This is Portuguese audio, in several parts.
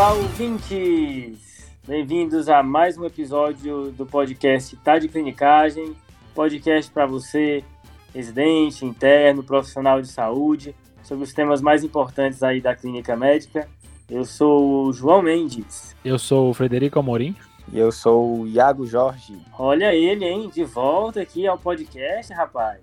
Olá, ouvintes! Bem-vindos a mais um episódio do podcast Tá de Clinicagem, podcast para você, residente, interno, profissional de saúde, sobre os temas mais importantes aí da clínica médica. Eu sou o João Mendes. Eu sou o Frederico Amorim. E eu sou o Iago Jorge. Olha ele, hein? De volta aqui ao podcast, rapaz.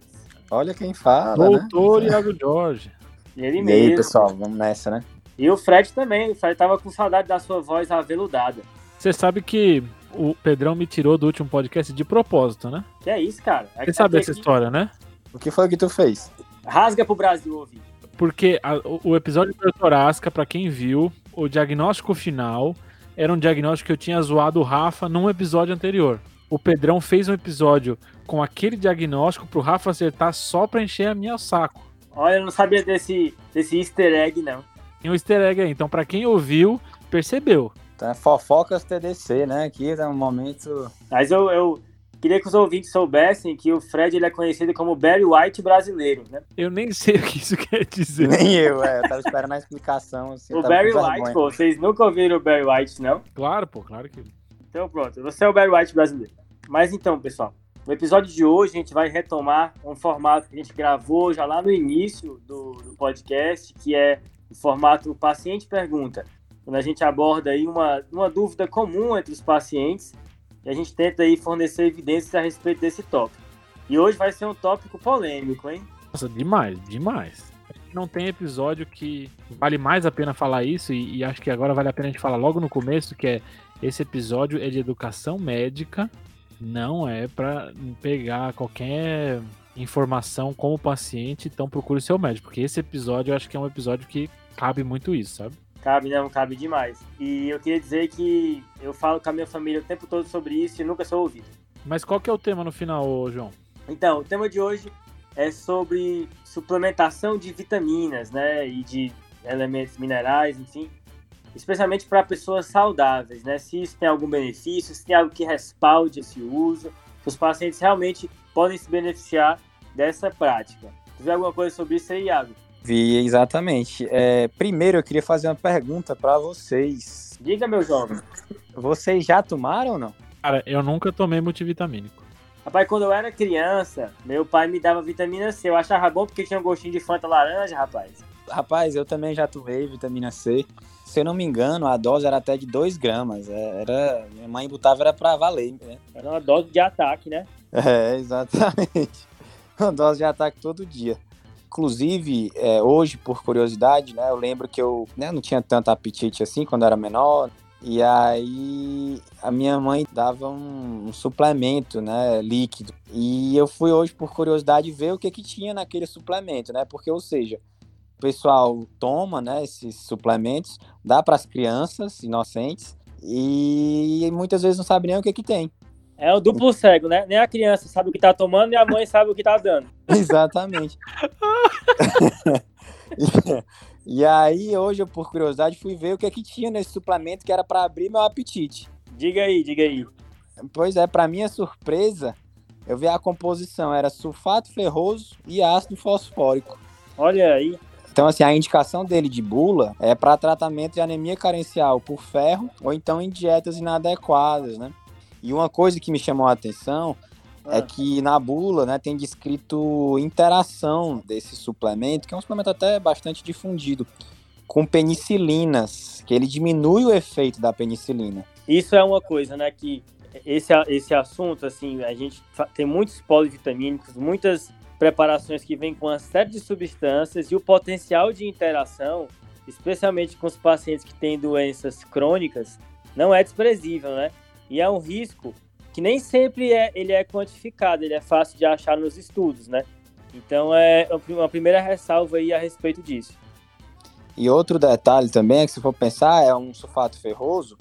Olha quem fala, Doutor né? Iago Jorge. Ele E mesmo. aí, pessoal, vamos nessa, né? E o Fred também. O Fred tava com saudade da sua voz aveludada. Você sabe que o Pedrão me tirou do último podcast de propósito, né? Que é isso, cara? Você sabe essa história, né? O que foi que tu fez? Rasga pro Brasil ouvir. Porque a- o, episódio do Dr. Asca, pra quem viu, o diagnóstico final era um diagnóstico que eu tinha zoado o Rafa num episódio anterior. O Pedrão fez um episódio com aquele diagnóstico pro Rafa acertar só pra encher a minha saco. Olha, eu não sabia desse, desse easter egg, não. Tem um easter egg aí. Então, pra quem ouviu, percebeu. Então é fofocas TDC, né? Aqui é um momento. Mas eu, eu queria que os ouvintes soubessem que o Fred ele é conhecido como Barry White brasileiro, né? Eu nem sei o que isso quer dizer. Nem eu, é. Eu tava esperando a explicação. Assim, o Barry White, pô, vocês nunca ouviram o Barry White, não? Claro, pô, claro que. Então pronto, você é o Barry White brasileiro. Mas então, pessoal, no episódio de hoje a gente vai retomar um formato que a gente gravou já lá no início do, do podcast, que é o formato paciente pergunta. Quando a gente aborda aí uma, uma dúvida comum entre os pacientes e a gente tenta aí fornecer evidências a respeito desse tópico. E hoje vai ser um tópico polêmico, hein? Nossa, demais, demais. Não tem episódio que vale mais a pena falar isso, e, e acho que agora vale a pena a gente falar logo no começo, que é esse episódio é de educação médica, não é pra pegar qualquer informação com o paciente, então procure seu médico, porque esse episódio eu acho que é um episódio que cabe muito isso, sabe? Cabe, não, cabe demais. E eu queria dizer que eu falo com a minha família o tempo todo sobre isso e nunca sou ouvido. Mas qual que é o tema no final, João? Então, o tema de hoje é sobre suplementação de vitaminas, né, e de elementos minerais, enfim, especialmente para pessoas saudáveis, né? Se isso tem algum benefício, se tem algo que respalde esse uso, se os pacientes realmente podem se beneficiar dessa prática. Tu vê alguma coisa sobre isso aí, Iago? Vi, exatamente. É, primeiro, eu queria fazer uma pergunta pra vocês. Diga, meu jovem. Vocês já tomaram ou não? Cara, eu nunca tomei multivitamínico. Rapaz, quando eu era criança, meu pai me dava vitamina C. Eu achava bom porque tinha um gostinho de Fanta laranja, rapaz. Rapaz, eu também já tomei vitamina C. Se eu não me engano, a dose era até de 2 gramas. É, Era, minha mãe botava era pra valer, né? Era uma dose de ataque, né? É, exatamente. Uma dose de ataque todo dia. Inclusive, é, hoje, por curiosidade, né, eu lembro que eu né, não tinha tanto apetite assim quando era menor. E aí a minha mãe dava um, um suplemento, né, líquido. E eu fui hoje, por curiosidade, ver o que que tinha naquele suplemento, né? Porque, ou seja, o pessoal toma, né, esses suplementos, dá para as crianças inocentes e muitas vezes não sabe nem o que que tem. É o duplo cego, né? Nem a criança sabe o que tá tomando, nem a mãe sabe o que tá dando. Exatamente. e, aí, hoje, eu, por curiosidade, fui ver o que, é que tinha nesse suplemento que era para abrir meu apetite. Diga aí, diga aí. Pois é, para minha surpresa, eu vi a composição, era sulfato ferroso e ácido fosfórico. Olha aí. Então, assim, a indicação dele de bula é para tratamento de anemia carencial por ferro ou então em dietas inadequadas, né? E uma coisa que me chamou a atenção é Ah, que na bula, né, tem descrito interação desse suplemento, que é um suplemento até bastante difundido, com penicilinas, que ele diminui o efeito da penicilina. Isso é uma coisa, né? Que esse, esse assunto, assim, a gente tem muitos polivitamínicos, muitas preparações que vêm com uma série de substâncias e o potencial de interação, especialmente com os pacientes que têm doenças crônicas, não é desprezível, né? E é um risco que nem sempre é, ele é quantificado, ele é fácil de achar nos estudos, né? Então é uma primeira ressalva aí a respeito disso. E outro detalhe também é que se for pensar, é um sulfato ferroso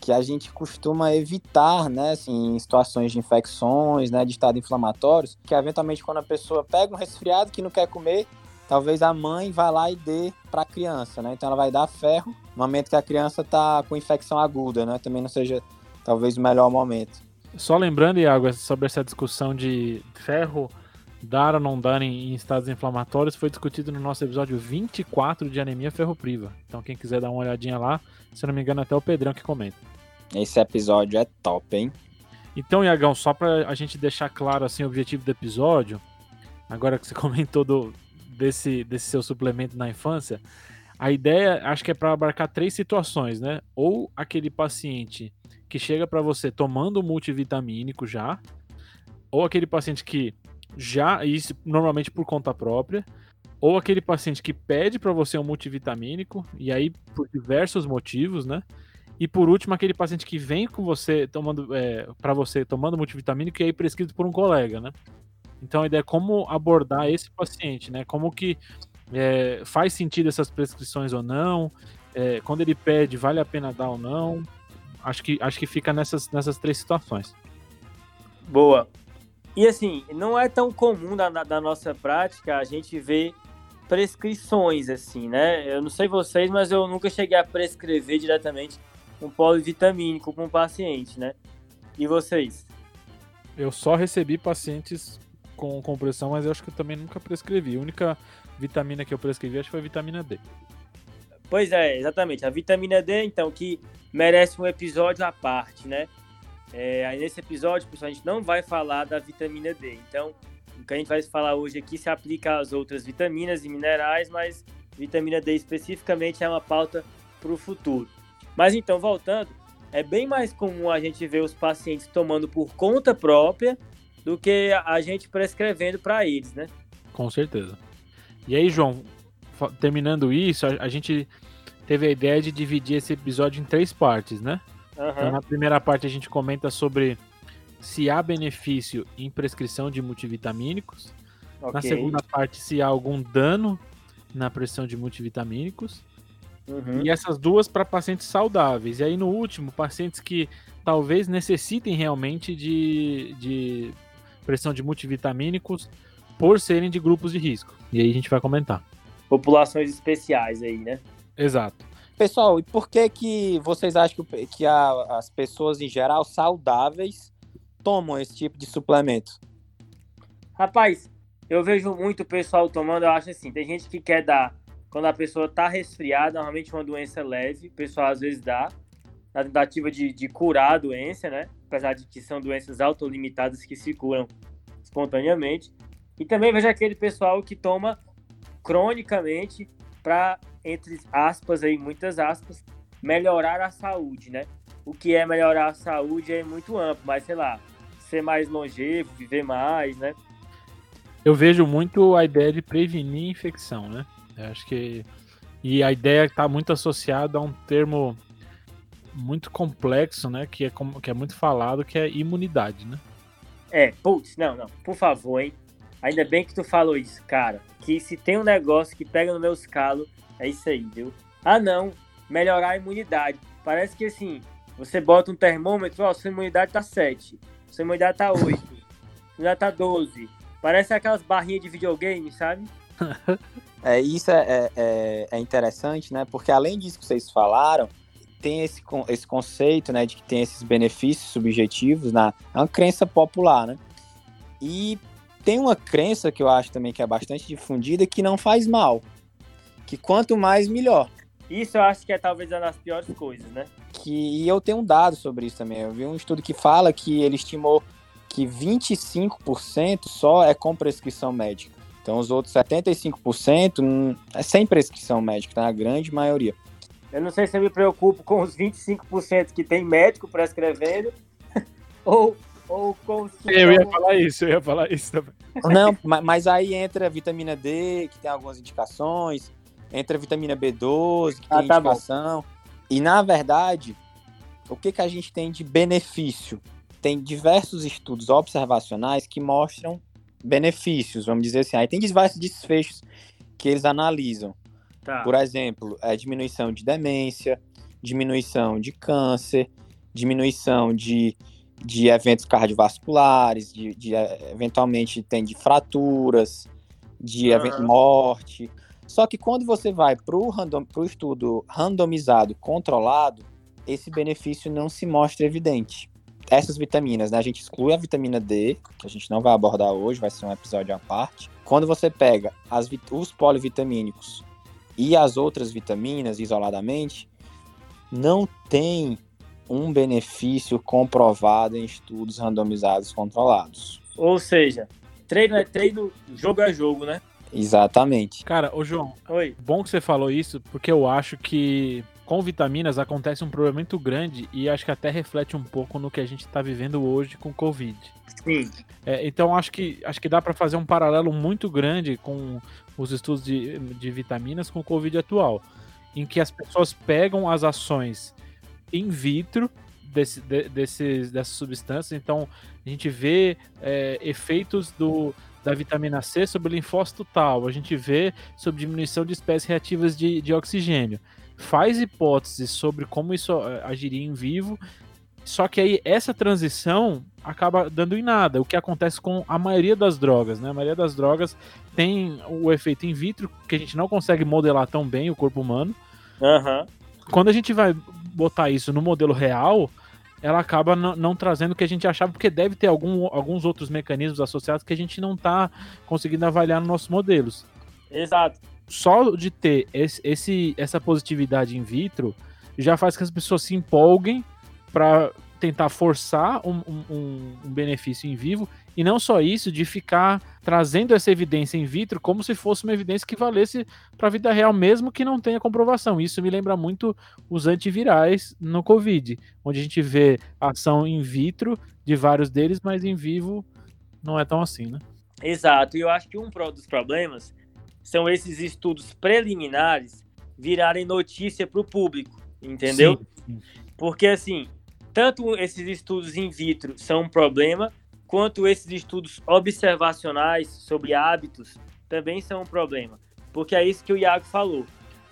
que a gente costuma evitar, né, assim, em situações de infecções, né, de estado inflamatórios, que eventualmente quando a pessoa pega um resfriado que não quer comer, talvez a mãe vá lá e dê para a criança, né? Então ela vai dar ferro no momento que a criança está com infecção aguda, né? Também não seja talvez o melhor momento. Só lembrando, Iago, sobre essa discussão de ferro dar ou não dar em, estados inflamatórios foi discutido no nosso episódio 24 de anemia ferropriva. Então quem quiser dar uma olhadinha lá, se não me engano até o Pedrão que comenta. Esse episódio é top, hein? Então, Iagão, só para a gente deixar claro assim o objetivo do episódio, agora que você comentou do, desse, desse seu suplemento na infância, a ideia acho que é para abarcar três situações, né? Ou aquele paciente que chega para você tomando multivitamínico já, ou aquele paciente que já, isso normalmente por conta própria, ou aquele paciente que pede para você um multivitamínico, e aí por diversos motivos, né? E por último, aquele paciente que vem com você tomando é, para você tomando multivitamínico e aí prescrito por um colega, né? Então a ideia é como abordar esse paciente, né? Como que é, faz sentido essas prescrições ou não? É, quando ele pede, vale a pena dar ou não? Acho que, acho que fica nessas, nessas três situações. Boa. E assim, não é tão comum da, da nossa prática a gente ver prescrições, assim, né? Eu não sei vocês, mas eu nunca cheguei a prescrever diretamente um polivitamínico para um paciente, né? E vocês? Eu só recebi pacientes com compressão, mas eu acho que eu também nunca prescrevi. A única vitamina que eu prescrevi acho que foi a vitamina D. Pois é, exatamente. A vitamina D, então, que merece um episódio à parte, né? É, aí nesse episódio, pessoal, a gente não vai falar da vitamina D. Então, o que a gente vai falar hoje aqui se aplica às outras vitaminas e minerais, mas vitamina D especificamente é uma pauta para o futuro. Mas então, voltando, é bem mais comum a gente ver os pacientes tomando por conta própria do que a gente prescrevendo para eles, né? Com certeza. E aí, João, terminando isso, a, a, gente teve a ideia de dividir esse episódio em três partes, né? Uhum. Então, na primeira parte, a gente comenta sobre se há benefício em prescrição de multivitamínicos. Okay. Na segunda parte, se há algum dano na pressão de multivitamínicos. Uhum. E essas duas para pacientes saudáveis. E aí, no último, pacientes que talvez necessitem realmente de, de pressão de multivitamínicos por serem de grupos de risco. E aí a gente vai comentar. Populações especiais aí, né? Exato. Pessoal, e por que que vocês acham que, que a, as pessoas em geral saudáveis tomam esse tipo de suplemento? Rapaz, eu vejo muito pessoal tomando, eu acho assim, tem gente que quer dar quando a pessoa tá resfriada, normalmente uma doença leve, o pessoal às vezes dá, na tentativa de, de curar a doença, né? Apesar de que são doenças autolimitadas que se curam espontaneamente. E também vejo aquele pessoal que toma cronicamente para, entre aspas, aí, muitas aspas, melhorar a saúde, né? O que é melhorar a saúde é muito amplo, mas sei lá, ser mais longevo, viver mais, né? Eu vejo muito a ideia de prevenir infecção, né? Eu acho que. E a ideia está muito associada a um termo muito complexo, né? Que é, como, que é muito falado, que é imunidade, né? É, putz, não, não, por favor, hein? Ainda bem que tu falou isso, cara. Que se tem um negócio que pega no meu escalo, é isso aí, viu? Ah, não, melhorar a imunidade. Parece que assim, você bota um termômetro, ó, sua imunidade tá 7, sua imunidade tá 8, sua imunidade tá 12. Parece aquelas barrinhas de videogame, sabe? é, isso é, é, é, é interessante, né? Porque além disso que vocês falaram, tem esse, esse conceito, né, de que tem esses benefícios subjetivos, na, é uma crença popular, né? E tem uma crença que eu acho também que é bastante difundida que não faz mal, que quanto mais melhor. Isso eu acho que é talvez uma das piores coisas, né? Que e eu tenho um dado sobre isso também. Eu vi um estudo que fala que ele estimou que 25% só é com prescrição médica. Então os outros 75% hum, é sem prescrição médica, tá? A grande maioria. Eu não sei se eu me preocupo com os 25% que tem médico prescrevendo ou, ou Eu ia falar isso, eu ia falar isso também. Não, mas aí entra a vitamina D, que tem algumas indicações, entra a vitamina B12, que ah, tem tá indicação. Bom. E na verdade, o que, que a gente tem de benefício? Tem diversos estudos observacionais que mostram benefícios, vamos dizer assim. Aí tem diversos desfechos que eles analisam. Tá. Por exemplo, a diminuição de demência, diminuição de câncer, diminuição de, de eventos cardiovasculares, de, de eventualmente tem de fraturas, de uhum. morte. Só que quando você vai para o random, estudo randomizado, controlado, esse benefício não se mostra evidente. essas vitaminas, né? A gente exclui a vitamina D, que a gente não vai abordar hoje, vai ser um episódio à parte. Quando você pega as, os polivitamínicos e as outras vitaminas isoladamente, não tem um benefício comprovado em estudos randomizados controlados. Ou seja, treino é treino, jogo é jogo, né? Exatamente. Cara, ô João, Oi. bom que você falou isso, porque eu acho que com vitaminas acontece um problema muito grande e acho que até reflete um pouco no que a gente está vivendo hoje com Covid. Sim. É, então acho que acho que dá para fazer um paralelo muito grande com os estudos de, de vitaminas com o Covid atual, em que as pessoas pegam as ações in vitro desse, de, desses, dessas substâncias. Então, a gente vê é, efeitos do, da vitamina C sobre o linfócito tal, a gente vê sobre diminuição de espécies reativas de, de oxigênio. Faz hipóteses sobre como isso é, agiria em vivo, só que aí essa transição acaba dando em nada, o que acontece com a maioria das drogas, né? A maioria das drogas tem o efeito in vitro, que a gente não consegue modelar tão bem o corpo humano. Uhum. Quando a gente vai botar isso no modelo real, ela acaba não, trazendo o que a gente achava, porque deve ter algum, alguns outros mecanismos associados que a gente não está conseguindo avaliar nos nossos modelos. Exato. Só de ter esse, esse, essa positividade in vitro já faz que as pessoas se empolguem para tentar forçar um, um, um, benefício em vivo, e não só isso, de ficar trazendo essa evidência in vitro como se fosse uma evidência que valesse para a vida real, mesmo que não tenha comprovação. Isso me lembra muito os antivirais no Covid, onde a gente vê ação in vitro de vários deles, mas em vivo não é tão assim, né? Exato, e eu acho que um dos problemas são esses estudos preliminares virarem notícia para o público, entendeu? Sim, sim. Porque assim, tanto esses estudos in vitro são um problema, quanto esses estudos observacionais sobre hábitos também são um problema. Porque é isso que o Iago falou.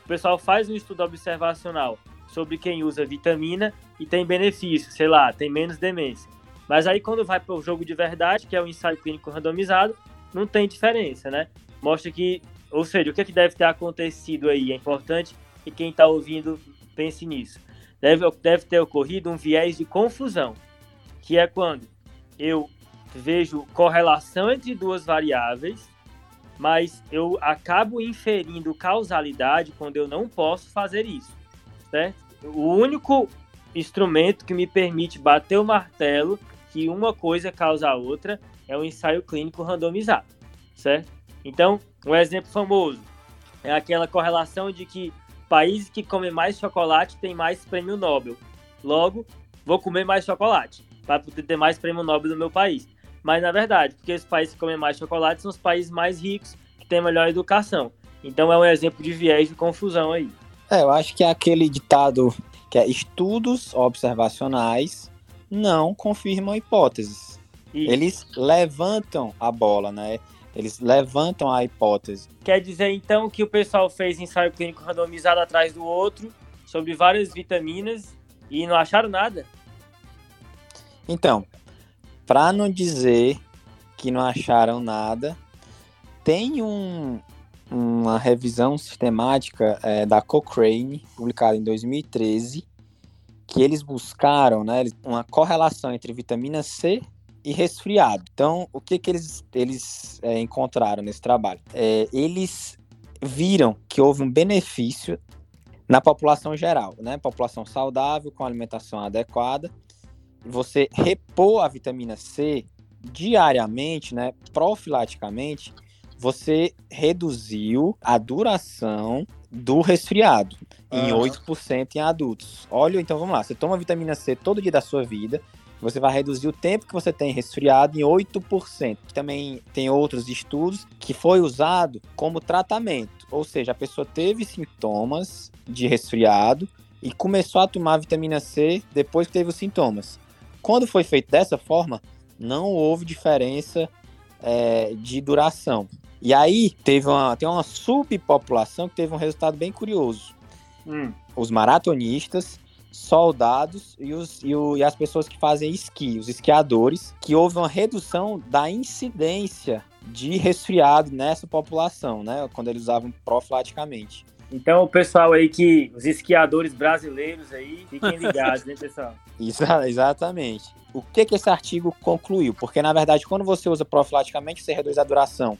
O pessoal faz um estudo observacional sobre quem usa vitamina e tem benefício, sei lá, tem menos demência. Mas aí quando vai para o jogo de verdade, que é o ensaio clínico randomizado, não tem diferença, né? Mostra que, ou seja, o que, é que deve ter acontecido aí é importante que quem está ouvindo pense nisso deve, deve ter ocorrido um viés de confusão, que é quando eu vejo correlação entre duas variáveis, mas eu acabo inferindo causalidade quando eu não posso fazer isso, certo? O único instrumento que me permite bater o martelo que uma coisa causa a outra é o ensaio clínico randomizado, certo? Então, um exemplo famoso é aquela correlação de que países que comem mais chocolate têm mais prêmio Nobel. Logo, vou comer mais chocolate para poder ter mais prêmio Nobel no meu país. Mas na verdade, porque os países que comem mais chocolate são os países mais ricos, que têm melhor educação. Então é um exemplo de viés de confusão aí. É, eu acho que é aquele ditado que é estudos observacionais não confirmam hipóteses. Isso. Eles levantam a bola, né? Eles levantam a hipótese. Quer dizer, então, que o pessoal fez ensaio clínico randomizado atrás do outro sobre várias vitaminas e não acharam nada? Então, para não dizer que não acharam nada, tem um, uma revisão sistemática é, da Cochrane, publicada em 2013, que eles buscaram né, uma correlação entre vitamina C e resfriado. Então, o que, que eles, eles é, encontraram nesse trabalho? É, eles viram que houve um benefício na população geral, né? População saudável, com alimentação adequada. Você repor a vitamina C diariamente, né? Profilaticamente, você reduziu a duração do resfriado em uhum. 8% em adultos. Olha, então vamos lá. Você toma vitamina C todo dia da sua vida, você vai reduzir o tempo que você tem resfriado em 8%. Também tem outros estudos que foi usado como tratamento, ou seja, a pessoa teve sintomas de resfriado e começou a tomar vitamina C depois que teve os sintomas. Quando foi feito dessa forma, não houve diferença é, de duração. E aí teve uma, tem uma subpopulação que teve um resultado bem curioso. Hum. Os maratonistas soldados e, os, e, o, e, as pessoas que fazem esqui, os esquiadores, que houve uma redução da incidência de resfriado nessa população, né? Quando eles usavam profilaticamente. Então, o pessoal aí que, os esquiadores brasileiros aí, fiquem ligados, hein, pessoal? exatamente. O que, que esse artigo concluiu? Porque, na verdade, quando você usa profilaticamente, você reduz a duração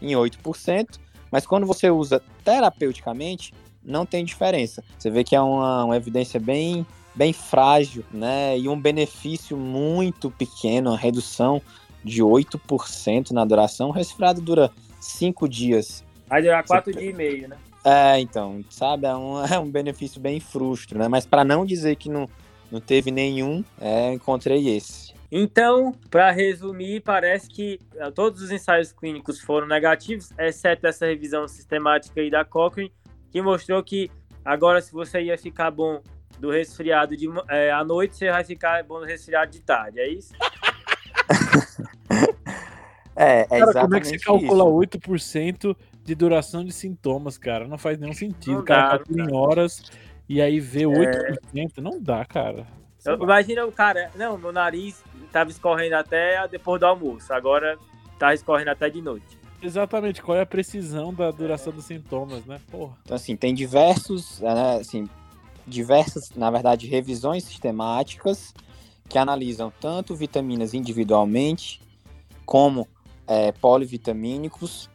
em 8%, mas quando você usa terapeuticamente, não tem diferença. Você vê que é uma, uma evidência bem, bem frágil, né? E um benefício muito pequeno, uma redução de 8% na duração. O resfriado dura 5 dias. Vai durar 4 dias e meio, né? É, então, sabe, é um, é um benefício bem frustro, né? Mas para não dizer que não, não teve nenhum, é, encontrei esse. Então, para resumir, parece que é, todos os ensaios clínicos foram negativos, exceto essa revisão sistemática aí da Cochrane, que mostrou que agora se você ia ficar bom do resfriado de, é, à noite, você vai ficar bom do resfriado de tarde, é isso? é, é cara, como é que você calcula isso. 8% de duração de sintomas, cara? Não faz nenhum sentido. Não cara dá, calcula em horas e aí vê 8%. É... Não dá, cara. Imagina o cara, não, meu nariz tava escorrendo até depois do almoço, agora tá escorrendo até de noite. Exatamente, qual é a precisão da duração é. dos sintomas, né? Porra. Então, assim, tem diversos, né, assim, diversas, na verdade, revisões sistemáticas que analisam tanto vitaminas individualmente como é, polivitamínicos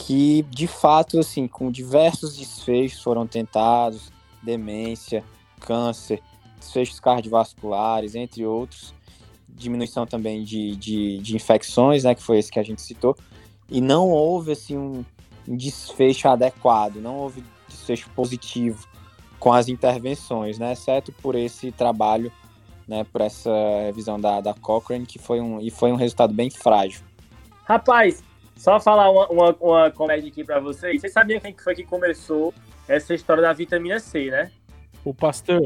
que, de fato, assim, com diversos desfechos foram tentados, demência, câncer, desfechos cardiovasculares, entre outros, diminuição também de, de, de, infecções, né, que foi esse que a gente citou, e não houve assim um, um desfecho adequado, não houve desfecho positivo com as intervenções, né, exceto por esse trabalho, né, por essa revisão da, da Cochrane, que foi um, e foi um resultado bem frágil. Rapaz, só falar uma, uma, uma comédia aqui para vocês. Vocês sabiam quem foi que começou essa história da vitamina C, né? O Pasteur.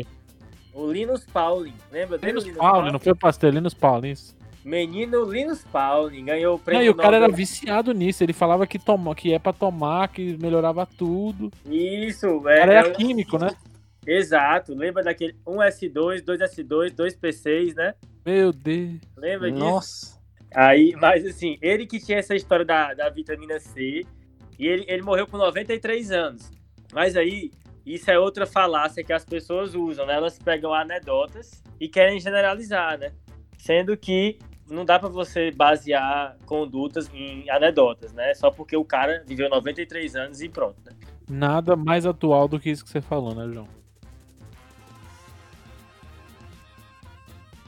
O Linus Pauling, lembra dele? Linus, Linus Pauling, não foi o Pasteur, Linus Pauling. Isso. Menino Linus Pauling ganhou o prêmio. Não, e o cara era viciado nisso. Ele falava que, toma, que é pra tomar, que melhorava tudo. Isso, é. O cara era é, químico, né? Exato. Lembra daquele 1S2, 2S2, 2P6, né? Meu Deus. Lembra disso? Nossa. Aí, mas assim, ele que tinha essa história da, da vitamina C, e ele, ele morreu com 93 anos. Mas aí, isso é outra falácia que as pessoas usam, né? Elas pegam anedotas e querem generalizar, né? Sendo que não dá para você basear condutas em anedotas, né? Só porque o cara viveu 93 anos e pronto, né? Nada mais atual do que isso que você falou, né, João?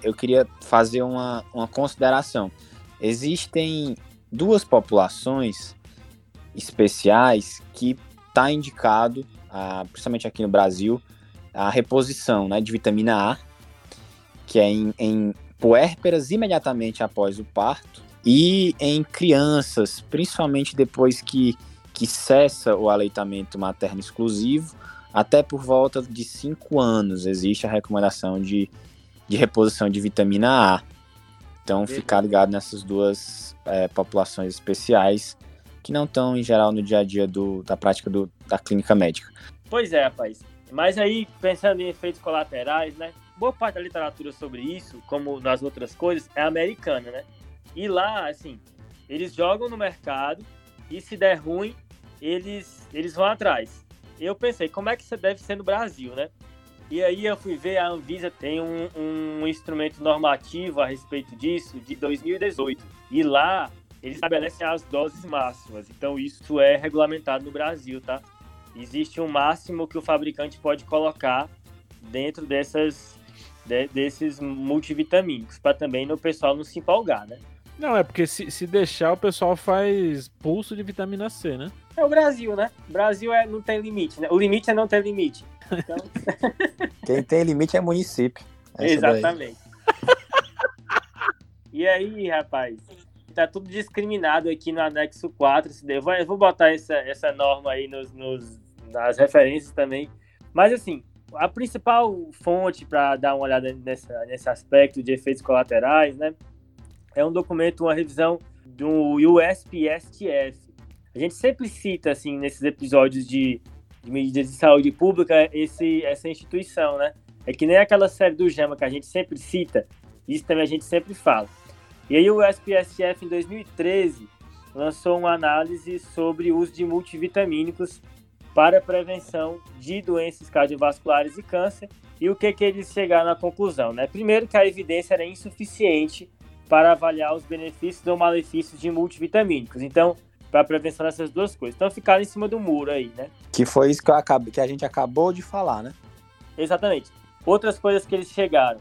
Eu queria fazer uma, uma consideração. Existem duas populações especiais que está indicado principalmente aqui no Brasil, a reposição né, de vitamina A, que é em, em puérperas imediatamente após o parto, e em crianças, principalmente depois que, que cessa o aleitamento materno exclusivo, até por volta de 5 anos existe a recomendação de, de reposição de vitamina A. Então, ficar ligado nessas duas é, populações especiais que não estão, em geral, no dia a dia do, da prática do, da clínica médica. Pois é, rapaz. Mas aí, pensando em efeitos colaterais, né? Boa parte da literatura sobre isso, como nas outras coisas, é americana, né? E lá, assim, eles jogam no mercado e se der ruim, eles, eles vão atrás. Eu pensei, como é que isso deve ser no Brasil, né? E aí eu fui ver, a Anvisa tem um, um instrumento normativo a respeito disso de 2018. E lá eles estabelecem as doses máximas. Então isso é regulamentado no Brasil, tá? existe um máximo que o fabricante pode colocar dentro dessas de, desses multivitamínicos, para também o pessoal não se empolgar, né? Não, é porque se, se deixar, o pessoal faz pulso de vitamina C, né? É o Brasil, né? O Brasil é, não tem limite, né? O limite é não ter limite. Então... Quem tem limite é município. Exatamente. e aí, rapaz? Tá tudo discriminado aqui no anexo 4. Eu vou, eu vou botar essa, essa norma aí nos, nos nas referências também. Mas assim, a principal fonte para dar uma olhada nessa, nesse aspecto de efeitos colaterais, né, é um documento, uma revisão do USPSTF. A gente sempre cita, assim, nesses episódios de, de medidas de saúde pública, esse, essa instituição, né? É que nem aquela série do JAMA que a gente sempre cita, isso também a gente sempre fala. E aí o USPSTF, em 2013, lançou uma análise sobre o uso de multivitamínicos para prevenção de doenças cardiovasculares e câncer. E o que, que eles chegaram à conclusão? Né? Primeiro, que a evidência era insuficiente para avaliar os benefícios ou malefícios de multivitamínicos. Então, para prevenção dessas duas coisas. Então, ficaram em cima do muro aí, né? Que foi isso que, eu acabo, que a gente acabou de falar, né? Exatamente. Outras coisas que eles chegaram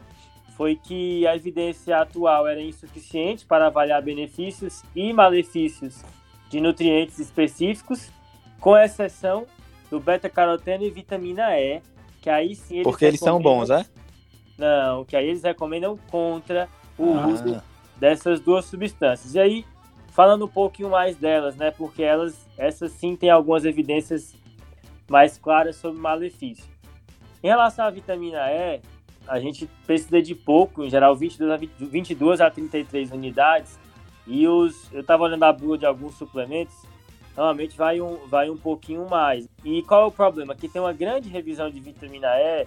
foi que a evidência atual era insuficiente para avaliar benefícios e malefícios de nutrientes específicos, com exceção do beta-caroteno e vitamina E, que aí sim eles Porque eles são bons, é? Não, que aí eles recomendam contra o ah. uso dessas duas substâncias. E aí, falando um pouquinho mais delas, né? Porque elas, essas sim têm algumas evidências mais claras sobre malefício. Em relação à vitamina E, a gente precisa de pouco, em geral 22 a, 20, 22 a 33 unidades, e os, eu estava olhando a bula de alguns suplementos, normalmente vai um, vai um pouquinho mais. E qual é o problema? Que tem uma grande revisão de vitamina E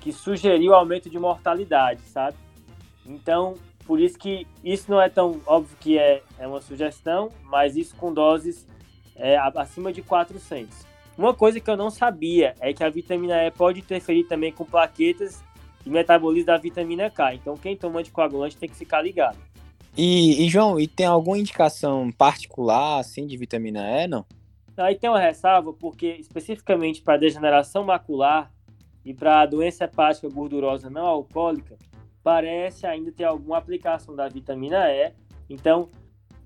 que sugeriu aumento de mortalidade, sabe? Então, por isso que isso não é tão óbvio que é, é uma sugestão, mas isso com doses é, acima de 400. Uma coisa que eu não sabia é que a vitamina E pode interferir também com plaquetas e metabolismo da vitamina K. Então, quem toma anticoagulante tem que ficar ligado. E, e, João, e tem alguma indicação particular assim de vitamina E, não? Aí tem uma ressalva, porque especificamente para degeneração macular e para doença hepática gordurosa não alcoólica, parece ainda ter alguma aplicação da vitamina E. Então,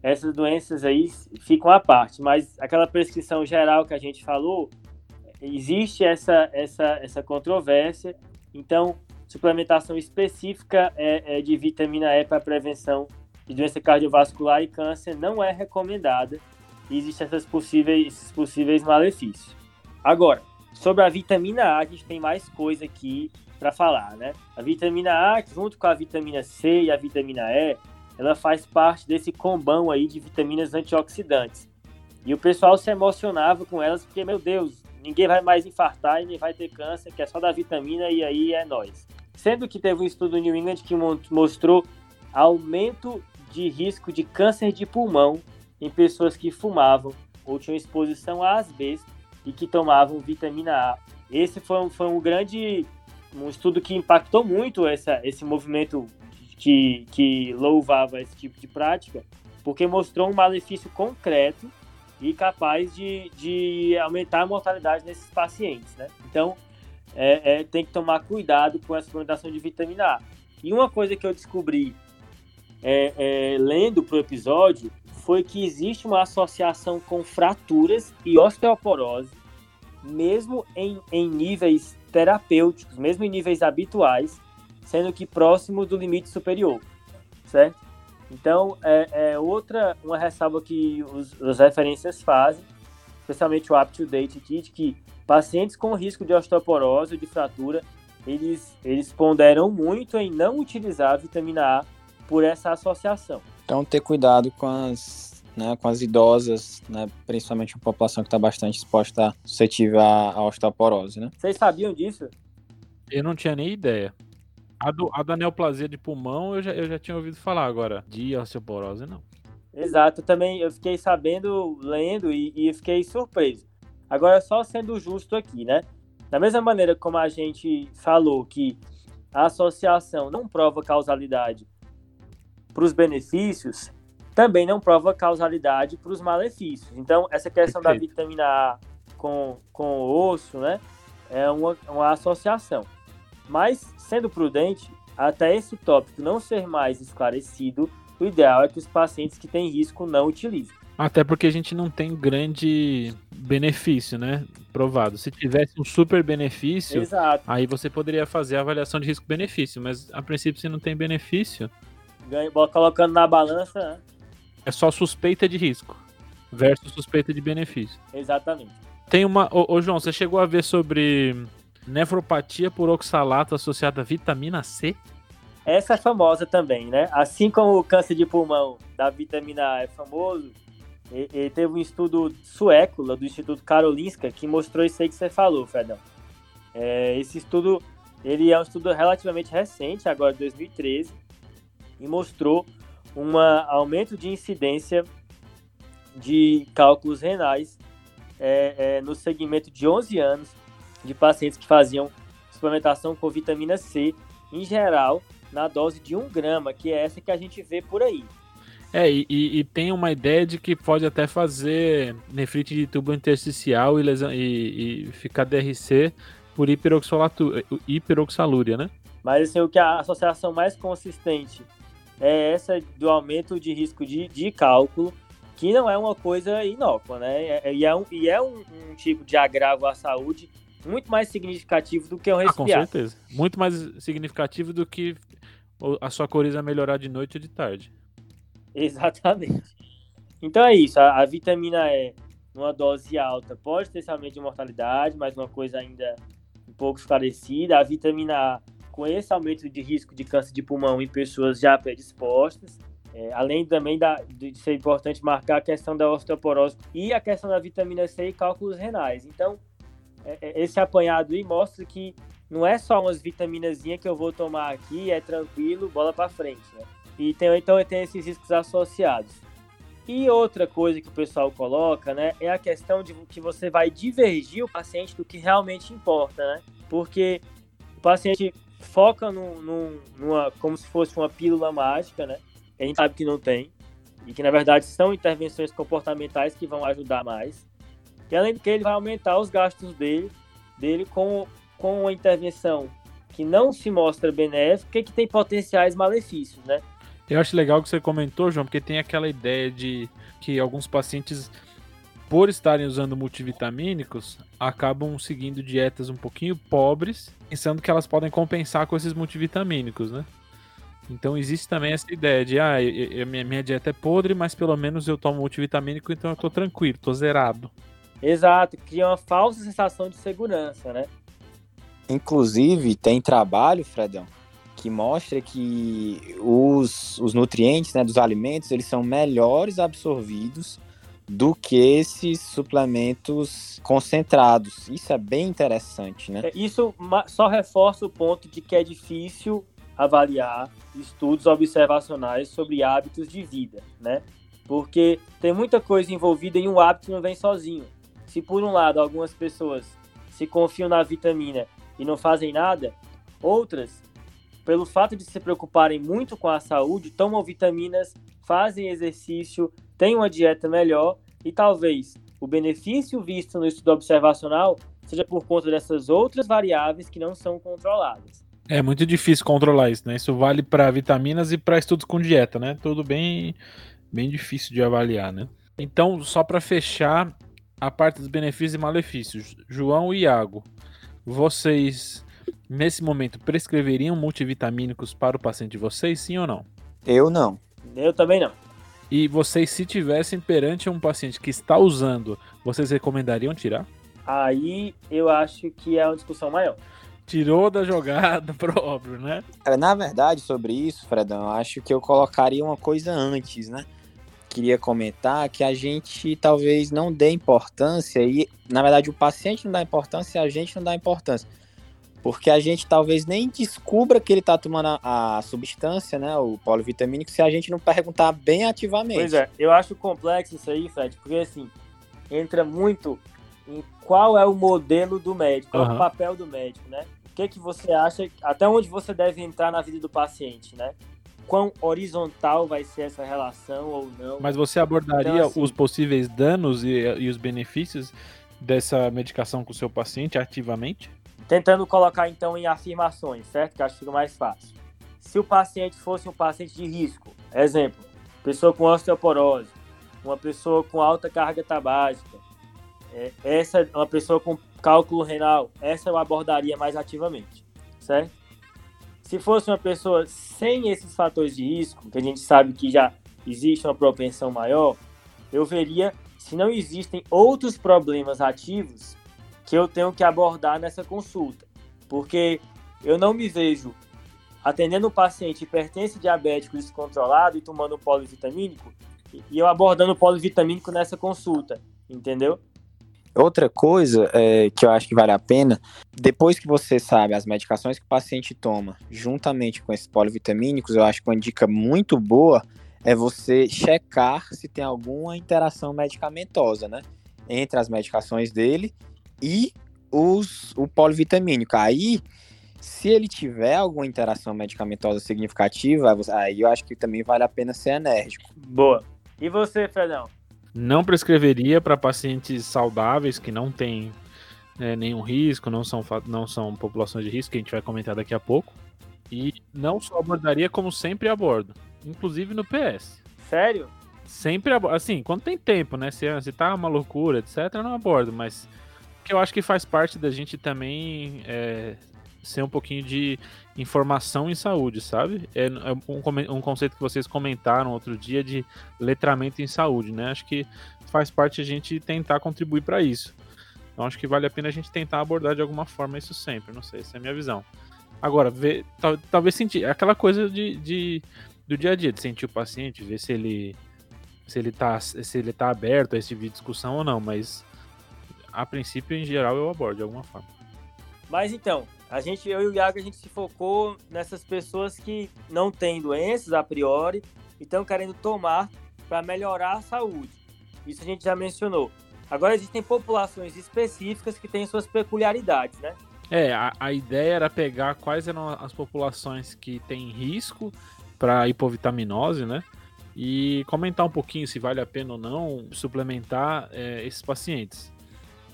essas doenças aí ficam à parte, mas aquela prescrição geral que a gente falou, existe essa, essa, essa controvérsia. Então, suplementação específica é, é de vitamina E para prevenção de doença cardiovascular e câncer não é recomendada existem essas possíveis, esses possíveis malefícios. Agora, sobre a vitamina A, a gente tem mais coisa aqui para falar, né? A vitamina A, junto com a vitamina C e a vitamina E, ela faz parte desse combão aí de vitaminas antioxidantes. E o pessoal se emocionava com elas porque, meu Deus, ninguém vai mais infartar e nem vai ter câncer, que é só da vitamina e aí é nós. Sendo que teve um estudo no New England que mostrou aumento de risco de câncer de pulmão em pessoas que fumavam ou tinham exposição a asbesto e que tomavam vitamina A. Esse foi um, foi um grande um estudo que impactou muito essa, esse movimento que, que louvava esse tipo de prática, porque mostrou um malefício concreto e capaz de, de aumentar a mortalidade nesses pacientes, né? Então, é, é, tem que tomar cuidado com a suplementação de vitamina A. E uma coisa que eu descobri é, é, lendo para o episódio foi que existe uma associação com fraturas e osteoporose, mesmo em, em níveis terapêuticos, mesmo em níveis habituais, sendo que próximo do limite superior, certo? Então, é, é outra uma ressalva que os, as referências fazem, especialmente o Up-to-Date Kit, que pacientes com risco de osteoporose de fratura, eles, eles ponderam muito em não utilizar a vitamina A por essa associação. Então, ter cuidado com as, né, com as idosas, né, principalmente a população que está bastante exposta, suscetível à, à osteoporose, né? Vocês sabiam disso? Eu não tinha nem ideia. A, do, a da neoplasia de pulmão eu já, eu já tinha ouvido falar agora. De osteoporose, não. Exato, também eu fiquei sabendo, lendo e, e fiquei surpreso. Agora, só sendo justo aqui, né? Da mesma maneira como a gente falou que a associação não prova causalidade para os benefícios, também não prova causalidade para os malefícios. Então, essa questão Perfeito. da vitamina A com, com o osso, né, é uma, uma associação. Mas, sendo prudente, até esse tópico não ser mais esclarecido, o ideal é que os pacientes que têm risco não utilizem. Até porque a gente não tem grande benefício, né? Provado. Se tivesse um super benefício, Exato. aí você poderia fazer a avaliação de risco-benefício. Mas a princípio, se não tem benefício, colocando na balança. É só suspeita de risco versus suspeita de benefício. Exatamente. Tem uma. Ô, ô João, você chegou a ver sobre nefropatia por oxalato associada à vitamina C? Essa é famosa também, né? Assim como o câncer de pulmão da vitamina A é famoso, e, e teve um estudo sueco do Instituto Karolinska que mostrou isso aí que você falou, Fredão. É, esse estudo, ele é um estudo relativamente recente, agora de 2013, e mostrou um aumento de incidência de cálculos renais é, é, no segmento de 11 anos de pacientes que faziam suplementação com vitamina C, em geral, na dose de 1 grama, que é essa que a gente vê por aí. É, e, e, tem uma ideia de que pode até fazer nefrite de tubo intersticial e, lesão, e, e ficar DRC por hiperoxalúria, né? Mas assim, o que a associação mais consistente é essa do aumento de risco de, de cálculo, que não é uma coisa inócua, né? É, e é, um, e é um, um, tipo de agravo à saúde muito mais significativo do que um resfriado. Ah, com certeza. Muito mais significativo do que a sua coriza melhorar de noite ou de tarde. Exatamente. Então é isso, a, a, vitamina E, numa dose alta, pode ter esse aumento de mortalidade, mas uma coisa ainda um pouco esclarecida. A vitamina A, com esse aumento de risco de câncer de pulmão em pessoas já predispostas. É, além também da, de ser importante marcar a questão da osteoporose e a questão da vitamina C e cálculos renais. Então, é, é esse apanhado aí mostra que não é só umas vitaminazinhas que eu vou tomar aqui, é tranquilo, bola para frente, né? E tem, então tem esses riscos associados. E outra coisa que o pessoal coloca, né, é a questão de que você vai divergir o paciente do que realmente importa, né? Porque o paciente foca no, no, numa, como se fosse uma pílula mágica, né? Que a gente sabe que não tem. E que, na verdade, são intervenções comportamentais que vão ajudar mais. E, além do que, ele vai aumentar os gastos dele, dele com, com uma intervenção que não se mostra benéfica e que tem potenciais malefícios, né? Eu acho legal que você comentou, João, porque tem aquela ideia de que alguns pacientes, por estarem usando multivitamínicos, acabam seguindo dietas um pouquinho pobres, pensando que elas podem compensar com esses multivitamínicos, né? Então existe também essa ideia de, ah, eu, eu, minha, minha dieta é podre, mas pelo menos eu tomo multivitamínico, então eu tô tranquilo, tô zerado. Exato, cria uma falsa sensação de segurança, né? Inclusive, tem trabalho, Fredão, que mostra que os, os nutrientes né, dos alimentos eles são melhores absorvidos do que esses suplementos concentrados. Isso é bem interessante, né? É, isso só reforça o ponto de que é difícil avaliar estudos observacionais sobre hábitos de vida, né? Porque tem muita coisa envolvida em um hábito não vem sozinho. Se por um lado algumas pessoas se confiam na vitamina e não fazem nada, outras pelo fato de se preocuparem muito com a saúde, tomam vitaminas, fazem exercício, têm uma dieta melhor e talvez o benefício visto no estudo observacional seja por conta dessas outras variáveis que não são controladas. É muito difícil controlar isso, né? Isso vale para vitaminas e para estudos com dieta, né? Tudo bem, bem difícil de avaliar, né? Então, só para fechar a parte dos benefícios e malefícios, João e Iago, vocês nesse momento, prescreveriam multivitamínicos para o paciente de vocês, sim ou não? Eu não. Eu também não. E vocês, se tivessem perante um paciente que está usando, vocês recomendariam tirar? Aí eu acho que é uma discussão maior. Tirou da jogada, próprio, né? Na verdade, sobre isso, Fredão, eu acho que eu colocaria uma coisa antes, né? Queria comentar que a gente talvez não dê importância e, na verdade, o paciente não dá importância e a gente não dá importância porque a gente talvez nem descubra que ele está tomando a, a, substância, né, o polivitamínico, se a gente não perguntar bem ativamente. Pois é, eu acho complexo isso aí, Fred, porque assim, entra muito em qual é o modelo do médico, qual uhum. é o papel do médico, né? O que, que você acha, até onde você deve entrar na vida do paciente, né? Quão horizontal vai ser essa relação ou não. Mas você abordaria então, assim, os possíveis danos e, e os benefícios dessa medicação com o seu paciente ativamente? Tentando colocar então em afirmações, certo? Que acho que fica mais fácil. Se o paciente fosse um paciente de risco, exemplo, pessoa com osteoporose, uma pessoa com alta carga tabágica, é, essa uma pessoa com cálculo renal, essa eu abordaria mais ativamente, certo? Se fosse uma pessoa sem esses fatores de risco, que a gente sabe que já existe uma propensão maior, eu veria se não existem outros problemas ativos que eu tenho que abordar nessa consulta. Porque eu não me vejo atendendo um paciente hipertenso diabético descontrolado e tomando polivitamínico e eu abordando o polivitamínico nessa consulta, entendeu? Outra coisa é, que eu acho que vale a pena, depois que você sabe as medicações que o paciente toma, juntamente com esses polivitamínicos, eu acho que uma dica muito boa é você checar se tem alguma interação medicamentosa, né? entre as medicações dele e os, o polivitamínico. Aí, se ele tiver alguma interação medicamentosa significativa, aí eu acho que também vale a pena ser enérgico. Boa. E você, Fredão? Não prescreveria para pacientes saudáveis que não têm é, nenhum risco, não são, não são populações de risco, que a gente vai comentar daqui a pouco. E não só abordaria, como sempre abordo, inclusive no PS. Sério? Sempre abordo. Assim, quando tem tempo, né? Se, se tá uma loucura, etc., eu não abordo, mas que eu acho que faz parte da gente também é, ser um pouquinho de informação em saúde, sabe? É, é um, um, conceito que vocês comentaram outro dia de letramento em saúde, né? Acho que faz parte a gente tentar contribuir para isso. Então acho que vale a pena a gente tentar abordar de alguma forma isso sempre, não sei, essa é a minha visão. Agora, ver, tal, talvez sentir aquela coisa de, de, do dia a dia, de sentir o paciente, ver se ele se ele tá, se ele tá aberto a esse tipo de discussão ou não, mas a princípio, em geral, eu abordo de alguma forma. Mas então, a gente, eu e o Iago, a gente se focou nessas pessoas que não têm doenças a priori e estão querendo tomar para melhorar a saúde. Isso a gente já mencionou. Agora existem populações específicas que têm suas peculiaridades, né? É, a, a ideia era pegar quais eram as populações que têm risco para hipovitaminose, né? E comentar um pouquinho se vale a pena ou não suplementar é, esses pacientes.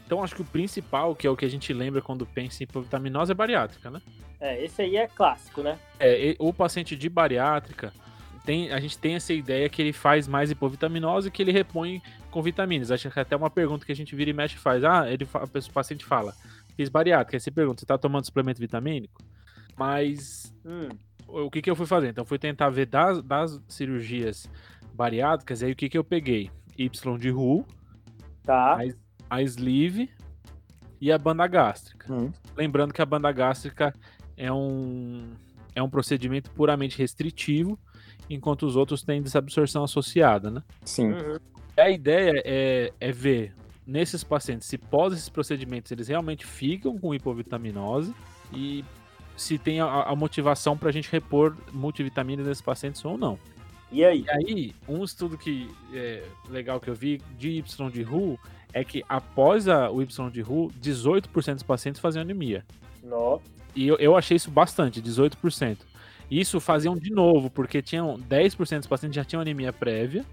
Então acho que o principal, que é o que a gente lembra quando pensa em hipovitaminose, é bariátrica, né? É, esse aí é clássico, né? É, o paciente de bariátrica, tem, a gente tem essa ideia que ele faz mais hipovitaminose que ele repõe com vitaminas. Acho que até uma pergunta que a gente vira e mexe faz. Ah, ele, o paciente fala, fiz bariátrica. Aí você pergunta, você tá tomando suplemento vitamínico? Mas hum. o que, que eu fui fazer? Então, fui tentar ver das, das cirurgias bariátricas, aí o que, que eu peguei? Y de RU, tá a sleeve e a banda gástrica. Hum. Lembrando que a banda gástrica é um, é um procedimento puramente restritivo, enquanto os outros têm desabsorção associada, né? Sim. Uhum. A ideia é, é ver nesses pacientes se pós esses procedimentos eles realmente ficam com hipovitaminose e se tem a, a motivação para a gente repor multivitaminas nesses pacientes ou não. E aí? E aí, um estudo que é legal que eu vi de Y de RU é que após a, o Y de RU, 18% dos pacientes faziam anemia. Não. E eu, eu achei isso bastante, 18%. Isso faziam de novo, porque tinham 10% dos pacientes já tinham anemia prévia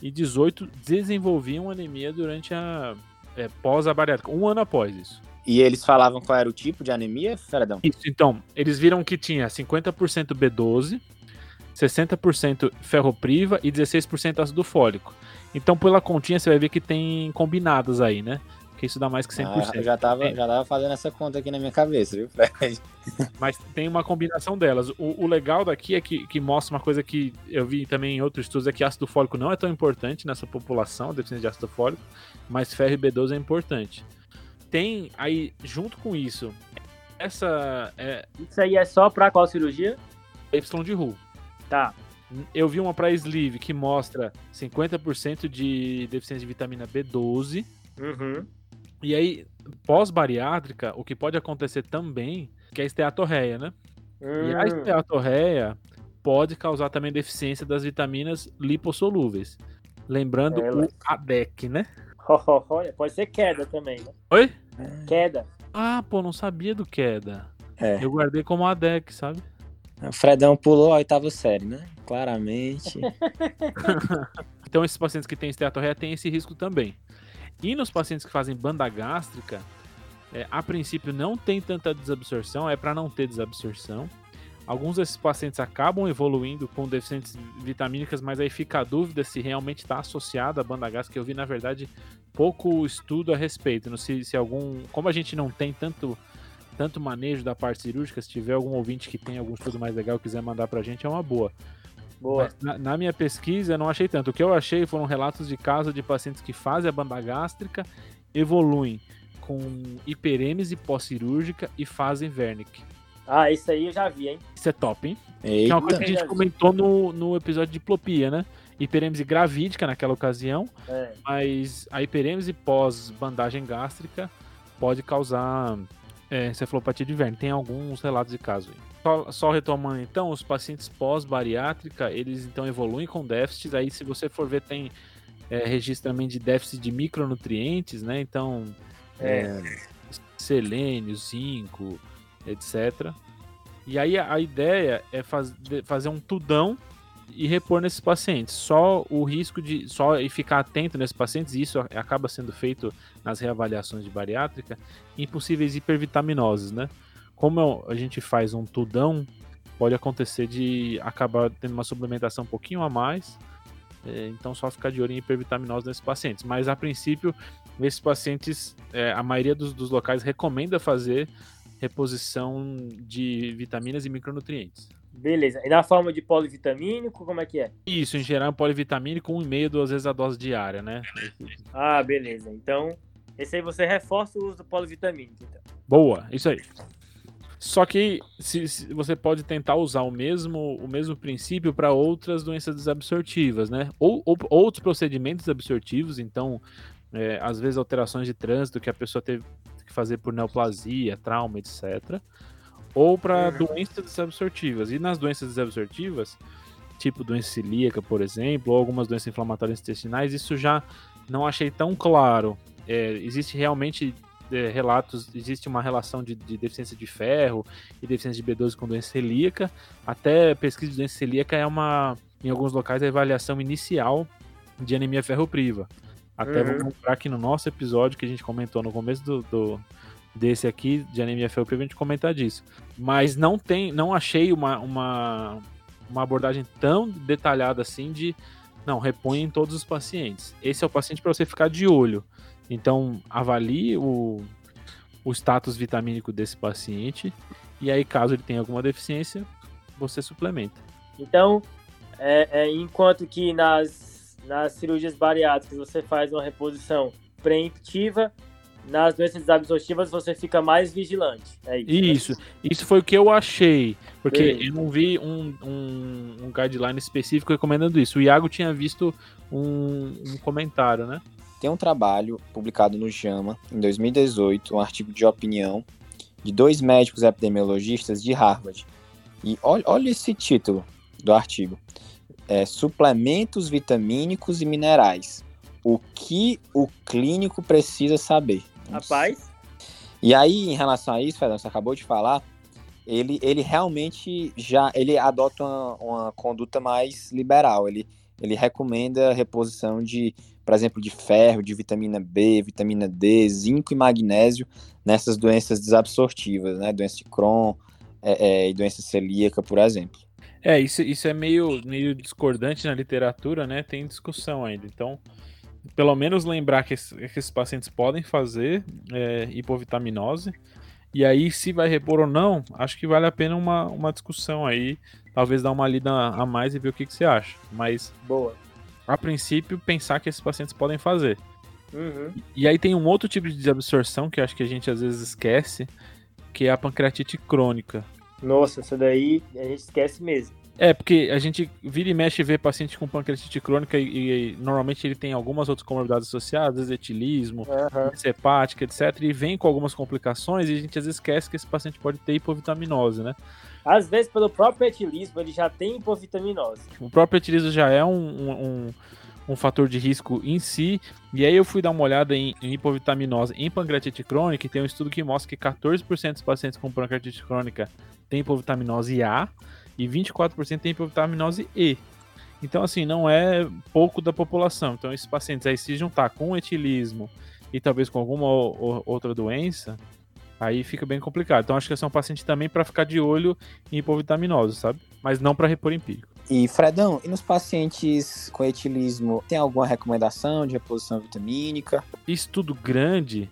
e 18 desenvolviam anemia durante a é, pós a bariátrica, um ano após isso. E eles falavam qual era o tipo de anemia, Fredão? Isso, então, eles viram que tinha 50% B12, 60% ferropriva e 16% ácido fólico. Então, pela continha, você vai ver que tem combinadas aí, né? Que isso dá mais que 100%. Ah, eu já tava, é. já tava fazendo essa conta aqui na minha cabeça, viu, Fred? Mas tem uma combinação delas. O, o, legal daqui é que, que mostra uma coisa que eu vi também em outros estudos, é que ácido fólico não é tão importante nessa população, deficiência de ácido fólico, mas ferro e B12 é importante. Tem aí, junto com isso, essa... É... Isso aí é só pra qual cirurgia? Y de Ru. Tá. Eu vi uma para sleeve que mostra 50% de deficiência de vitamina B12. Uhum. E aí, pós-bariátrica, o que pode acontecer também que é a esteatorreia, né? Uhum. E a hum. esteatorreia pode causar também deficiência das vitaminas lipossolúveis. Lembrando é, o ADEC, né? pode ser queda também, né? Oi? Queda. Ah, pô, não sabia do queda. É. Eu guardei como ADEC, sabe? O Fredão pulou a oitava série, né? Claramente. então, esses pacientes que têm esteatorreia têm esse risco também. E nos pacientes que fazem banda gástrica, é, a princípio não tem tanta desabsorção, é para não ter desabsorção. Alguns desses pacientes acabam evoluindo com deficiências vitamínicas, mas aí fica a dúvida se realmente está associado à banda gástrica. Eu vi, na verdade, pouco estudo a respeito. Se, se algum. Como a gente não tem tanto tanto manejo da parte cirúrgica, se tiver algum ouvinte que tem algum estudo mais legal quiser mandar pra gente, é uma boa. Boa. Na, na, minha pesquisa, eu não achei tanto. O que eu achei foram relatos de casos de pacientes que fazem a banda gástrica, evoluem com hiperêmese pós-cirúrgica e fazem Wernicke. Ah, isso aí eu já vi, hein? Isso é top, hein? Eita. Que é uma coisa que a gente comentou no, no episódio de diplopia, né? Hiperêmese gravídica naquela ocasião, é. mas a hiperêmese pós-bandagem gástrica pode causar é, cefalopatia de verme. Tem alguns relatos de caso aí. Só, só, retomando então, os pacientes pós-bariátrica, eles então evoluem com déficits. Aí, se você for ver, tem é, registro também de déficit de micronutrientes, né? Então, é. É, selênio, zinco, etc. E aí a, a ideia é faz, fazer um tudão e repor nesses pacientes. Só o risco de só e ficar atento nesses pacientes, e isso acaba sendo feito nas reavaliações de bariátrica, em possíveis hipervitaminoses, né? Como a gente faz um tudão, pode acontecer de acabar tendo uma suplementação um pouquinho a mais. É, então só ficar de olho em hipervitaminose nesses pacientes. Mas a princípio, esses pacientes, é, a maioria dos, dos locais recomenda fazer reposição de vitaminas e micronutrientes. Beleza. E na forma de polivitamínico, como é que é? Isso, em geral, polivitamínico, um e meio, duas vezes a dose diária, né? Ah, beleza. Então, esse aí você reforça o uso do polivitamínico, então. Boa, isso aí. Só que se, se você pode tentar usar o mesmo, o mesmo princípio para outras doenças desabsortivas, né? Ou, ou outros procedimentos absortivos, então, é, às vezes alterações de trânsito que a pessoa teve que fazer por neoplasia, trauma, etc ou para uhum. doenças desabsortivas. E nas doenças desabsortivas, tipo doença celíaca, por exemplo, ou algumas doenças inflamatórias intestinais, isso já não achei tão claro. É, existe realmente é, relatos, existe uma relação de, de, deficiência de ferro e deficiência de B12 com doença celíaca. Até pesquisa de doença celíaca é uma, em alguns locais, a avaliação inicial de anemia ferropriva. Até uhum. vou mostrar aqui no nosso episódio que a gente comentou no começo do, do desse aqui, de anemia ferropriva, a gente comentar disso. Mas não tem, não achei uma, uma, uma abordagem tão detalhada assim de não, repõe em todos os pacientes. Esse é o paciente para você ficar de olho. Então, avalie o, o status vitamínico desse paciente e aí, caso ele tenha alguma deficiência, você suplementa. Então, é, é, enquanto que nas, nas cirurgias bariátricas você faz uma reposição preemptiva, nas doenças desabsortivas você fica mais vigilante. É isso. Né? Isso, né? isso foi o que eu achei. Porque eu não vi um, um, um, guideline específico recomendando isso. O Iago tinha visto um, um comentário, né? Tem um trabalho publicado no JAMA em 2018, um artigo de opinião de dois médicos epidemiologistas de Harvard. E olha, olha esse título do artigo: é, Suplementos vitamínicos e minerais. O que o clínico precisa saber? Rapaz. E aí, em relação a isso, Fernando, você acabou de falar, ele, ele realmente já ele adota uma, uma conduta mais liberal. Ele, ele recomenda a reposição de, por exemplo, de ferro, de vitamina B, vitamina D, zinco e magnésio nessas doenças desabsortivas, né? Doença de Crohn é, é, e doença celíaca, por exemplo. É, isso, isso é meio, meio discordante na literatura, né? Tem discussão ainda. Então, pelo menos lembrar que, que esses pacientes podem fazer é, hipovitaminose. E aí, se vai repor ou não, acho que vale a pena uma, uma discussão aí. Talvez dar uma lida a mais e ver o que, que você acha. Mas, boa. A princípio, pensar que esses pacientes podem fazer. Uhum. E aí tem um outro tipo de desabsorção que acho que a gente às vezes esquece, que é a pancreatite crônica. Nossa, essa daí a gente esquece mesmo. É, porque a gente vira e mexe e vê paciente com pancreatite crônica e, e, normalmente ele tem algumas outras comorbidades associadas, etilismo, uhum. hepática, etc. E vem com algumas complicações e a gente às vezes esquece que esse paciente pode ter hipovitaminose, né? Às vezes, pelo próprio etilismo, ele já tem hipovitaminose. O próprio etilismo já é um, um, um, fator de risco em si. E aí eu fui dar uma olhada em, em hipovitaminose em pancreatite crônica e tem um estudo que mostra que 14% dos pacientes com pancreatite crônica têm hipovitaminose A e 24% tem hipovitaminose E. Então, assim, não é pouco da população. Então, esses pacientes aí, se juntar com etilismo e talvez com alguma outra doença, aí fica bem complicado. Então, acho que esse é um paciente também para ficar de olho em hipovitaminose, sabe? Mas não para repor empírico. E, Fredão, e nos pacientes com etilismo, tem alguma recomendação de reposição vitamínica? Estudo grande,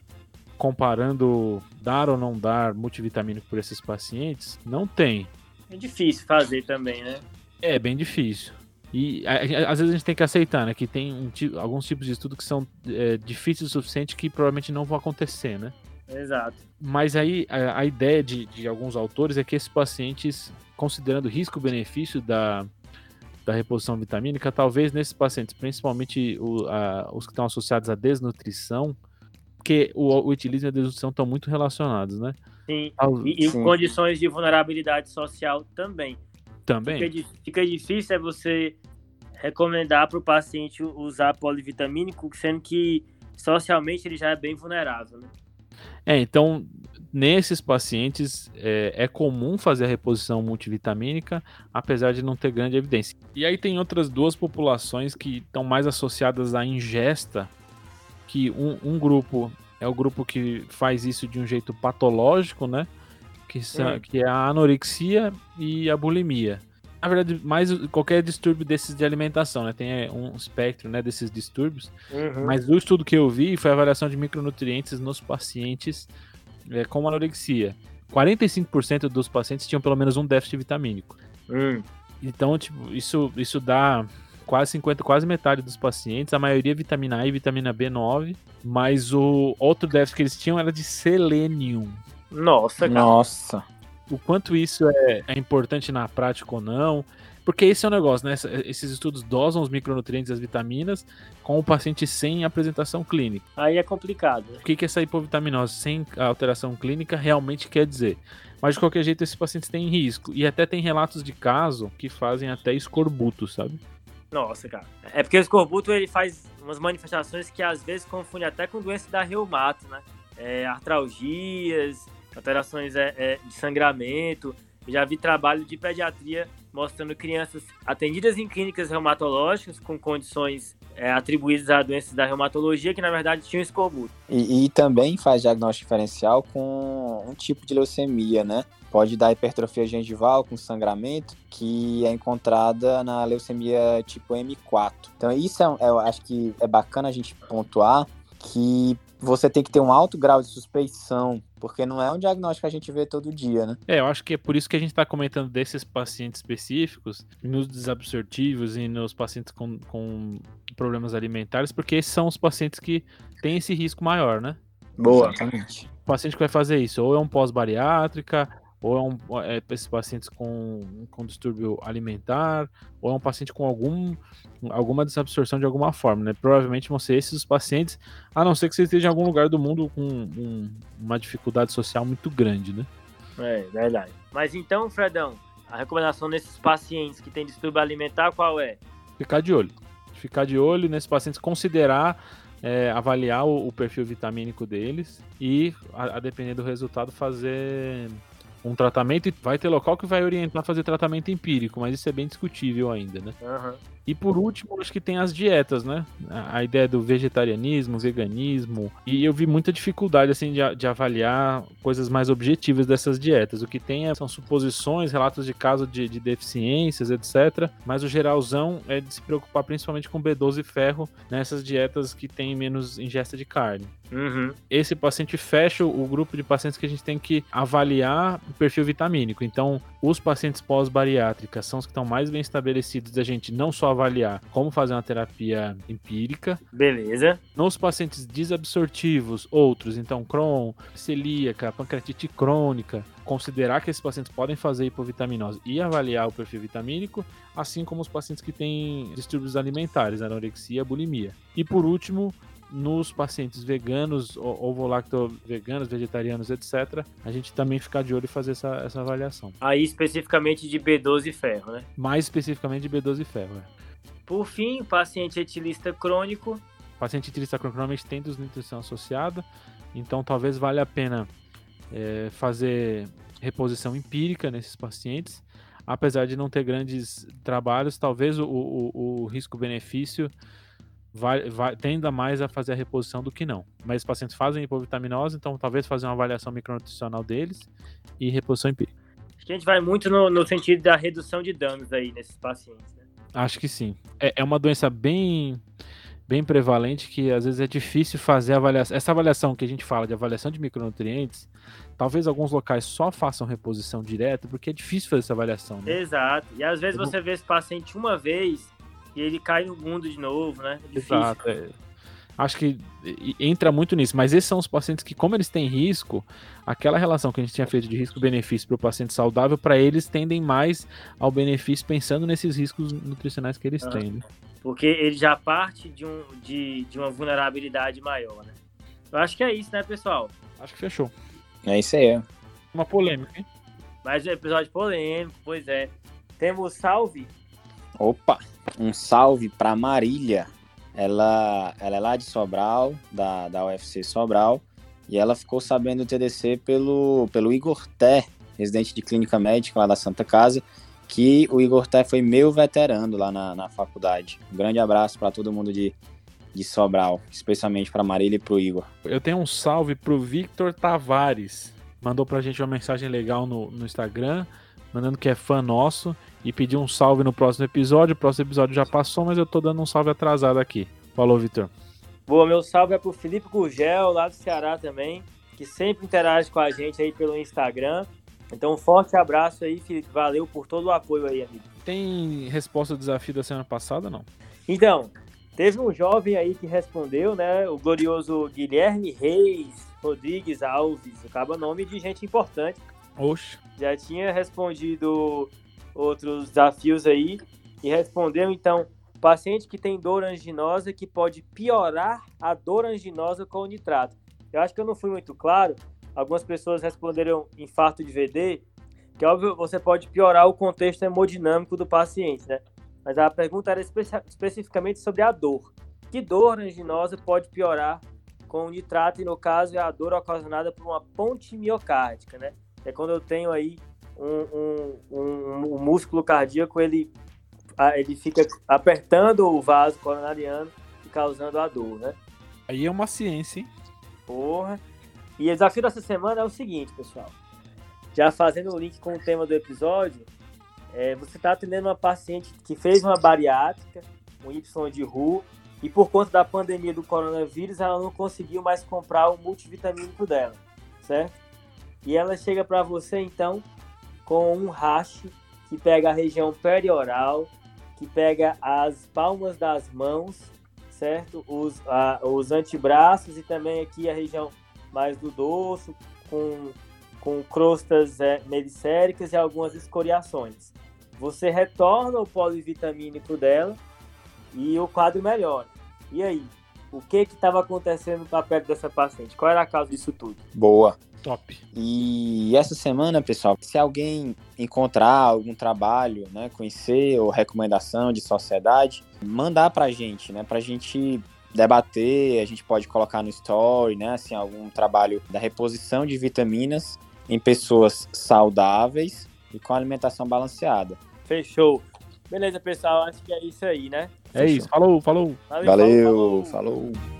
comparando dar ou não dar multivitamínico por esses pacientes, não tem. É difícil fazer também, né? É, bem difícil. E às vezes a gente tem que aceitar, né? Que tem um, alguns tipos de estudo que são é, difíceis o suficiente que provavelmente não vão acontecer, né? Exato. Mas aí a, a ideia de, de, alguns autores é que esses pacientes, considerando o risco-benefício da, da reposição vitamínica, talvez nesses pacientes, principalmente o, a, os que estão associados à desnutrição, porque o, o etilismo e a desnutrição estão muito relacionados, né? Sim. E, e condições de vulnerabilidade social também. Também. Fica, fica, difícil é você recomendar para o paciente usar polivitamínico, sendo que socialmente ele já é bem vulnerável, né? É, então, nesses pacientes é, é, comum fazer a reposição multivitamínica, apesar de não ter grande evidência. E aí tem outras duas populações que estão mais associadas à ingesta, que um, um, grupo é o grupo que faz isso de um jeito patológico, né? Que, são, hum. que é a anorexia e a bulimia na verdade, mais qualquer distúrbio desses de alimentação, né? Tem é, um espectro né, desses distúrbios. Uhum. Mas o estudo que eu vi foi a avaliação de micronutrientes nos pacientes é, com anorexia. 45% dos pacientes tinham pelo menos um déficit vitamínico. Uhum. Então, tipo, isso, isso dá quase 50, quase metade dos pacientes, a maioria vitamina A e vitamina B9, mas o outro déficit que eles tinham era de selênio. Nossa, cara. Nossa o quanto isso é, é, importante na prática ou não. Porque esse é o negócio, né? Esses estudos dosam os micronutrientes e as vitaminas com o paciente sem apresentação clínica. Aí é complicado. O que, que essa hipovitaminose sem alteração clínica realmente quer dizer? Mas de qualquer jeito, esses pacientes têm risco. E até tem relatos de caso que fazem até escorbuto, sabe? Nossa, cara. É porque o escorbuto ele faz umas manifestações que às vezes confunde até com doença da reumato, né? É, artralgias, alterações é, é, de sangramento. já vi trabalho de pediatria mostrando crianças atendidas em clínicas reumatológicas com condições é, atribuídas a doenças da reumatologia que na verdade tinham escorbuto. E, e, também faz diagnóstico diferencial com um tipo de leucemia, né? Pode dar hipertrofia gengival com sangramento, que é encontrada na leucemia tipo M4. Então isso é, eu acho que é bacana a gente pontuar que você tem que ter um alto grau de suspeição, porque não é um diagnóstico que a gente vê todo dia, né? É, eu acho que é por isso que a gente está comentando desses pacientes específicos, nos desabsortivos e nos pacientes com, com problemas alimentares, porque esses são os pacientes que têm esse risco maior, né? Boa. Exatamente. O paciente que vai fazer isso, ou é um pós-bariátrica, ou é, um, é esses pacientes com, com distúrbio alimentar, ou é um paciente com algum, alguma desabsorção de alguma forma, né? Provavelmente vão ser esses os pacientes, a não ser que você esteja em algum lugar do mundo com um, uma dificuldade social muito grande, né? É, verdade. Mas então, Fredão, a recomendação nesses pacientes que têm distúrbio alimentar, qual é? Ficar de olho. Ficar de olho nesses pacientes, considerar é, avaliar o, o, perfil vitamínico deles e, a, a, depender do resultado, fazer um tratamento e vai ter local que vai orientar a fazer tratamento empírico, mas isso é bem discutível ainda, né? Uhum. E por último, acho que tem as dietas, né? A ideia do vegetarianismo, veganismo. E eu vi muita dificuldade, assim, de, de avaliar coisas mais objetivas dessas dietas. O que tem é, são suposições, relatos de caso de, de deficiências, etc. Mas o geralzão é de se preocupar principalmente com B12 e ferro nessas dietas que têm menos ingesta de carne. Uhum. Esse paciente fecha o grupo de pacientes que a gente tem que avaliar o perfil vitamínico. Então, os pacientes pós-bariátrica são os que estão mais bem estabelecidos da gente não só avaliar como fazer uma terapia empírica. Beleza. Nos pacientes desabsortivos, outros, então Crohn, celíaca, pancreatite crônica, considerar que esses pacientes podem fazer hipovitaminose e avaliar o perfil vitamínico, assim como os pacientes que têm distúrbios alimentares, anorexia, bulimia. E por último, nos pacientes veganos, ovo-lacto veganos, vegetarianos, etc., a gente também ficar de olho e fazer essa, essa avaliação. Aí especificamente de B12 e ferro, né? Mais especificamente de B12 e ferro, é. Por fim, o paciente etilista crônico. O paciente etilista crônico normalmente tem desnutrição associada, então talvez valha a pena é, fazer reposição empírica nesses pacientes. Apesar de não ter grandes trabalhos, talvez o, o, o risco-benefício vai, vai, tenda mais a fazer a reposição do que não. Mas os pacientes fazem hipovitaminose, então talvez fazer uma avaliação micronutricional deles e reposição empírica. Acho que a gente vai muito no, no sentido da redução de danos aí nesses pacientes. Né? Acho que sim. É, é uma doença bem bem prevalente que às vezes é difícil fazer avaliação. Essa avaliação que a gente fala de avaliação de micronutrientes, talvez alguns locais só façam reposição direta, porque é difícil fazer essa avaliação. Né? Exato. E às vezes você vê esse paciente uma vez e ele cai no mundo de novo, né? É Exato. É. Acho que entra muito nisso, mas esses são os pacientes que, como eles têm risco, aquela relação que a gente tinha feito de risco-benefício para o paciente saudável, para eles tendem mais ao benefício pensando nesses riscos nutricionais que eles ah, têm. Né? Porque ele já parte de, um, de, de uma vulnerabilidade maior, né? Eu acho que é isso, né, pessoal? Acho que fechou. É isso aí. Uma polêmica, hein? Mais um episódio polêmico, pois é. Temos salve Opa, um salve para Marília. Ela, ela é lá de Sobral, da, da UFC Sobral, e ela ficou sabendo do TDC pelo, pelo Igor Té, residente de clínica médica lá da Santa Casa, que o Igor Té foi meu veterano lá na, na faculdade. Um grande abraço para todo mundo de, de Sobral, especialmente para Marília e para o Igor. Eu tenho um salve para o Victor Tavares. Mandou para a gente uma mensagem legal no, no Instagram, mandando que é fã nosso e pediu um salve no próximo episódio. O próximo episódio já passou, mas eu tô dando um salve atrasado aqui. Falou, Victor. Boa, meu salve é pro Felipe Gurgel, lá do Ceará também, que sempre interage com a gente aí pelo Instagram. Então, um forte abraço aí, Felipe. Valeu por todo o apoio aí, amigo. Tem resposta ao desafio da semana passada, não? Então, teve um jovem aí que respondeu, né? O glorioso Guilherme Reis Rodrigues Alves. Acaba nome de gente importante. Oxe. Já tinha respondido outros desafios aí e respondeu, então, paciente que tem dor anginosa que pode piorar a dor anginosa com o nitrato. Eu acho que eu não fui muito claro, algumas pessoas responderam infarto de VD, que óbvio você pode piorar o contexto hemodinâmico do paciente, né? Mas a pergunta era espe especificamente sobre a dor. Que dor anginosa pode piorar com o nitrato? E no caso é a dor ocasionada por uma ponte miocárdica, né? É quando eu tenho aí um, um, um, um músculo cardíaco, ele, ele fica apertando o vaso coronariano e causando a dor, né? Aí é uma ciência, hein? Porra. E o desafio dessa semana é o seguinte, pessoal. Já fazendo o link com o tema do episódio, é, você está atendendo uma paciente que fez uma bariátrica, um Y de RU, e por conta da pandemia do coronavírus, ela não conseguiu mais comprar o multivitamínico dela, certo? E ela chega para você, então, com um rache que pega a região perioral, que pega as palmas das mãos, certo? Os, a, os antebraços e também aqui a região mais do dorso, com, com crostas é, e algumas escoriações. Você retorna o polivitamínico dela e o quadro melhora. E aí? O que estava acontecendo para perto dessa paciente? Qual era a causa disso tudo? Boa. Top. E essa semana, pessoal, se alguém encontrar algum trabalho, né, conhecer ou recomendação de sociedade, mandar para a gente, né, para a gente debater, a gente pode colocar no story, né, assim, algum trabalho da reposição de vitaminas em pessoas saudáveis e com alimentação balanceada. Fechou. Beleza, pessoal, acho que é isso aí, né? É Fechou. isso. Falou, falou. Valeu, Valeu falou. falou.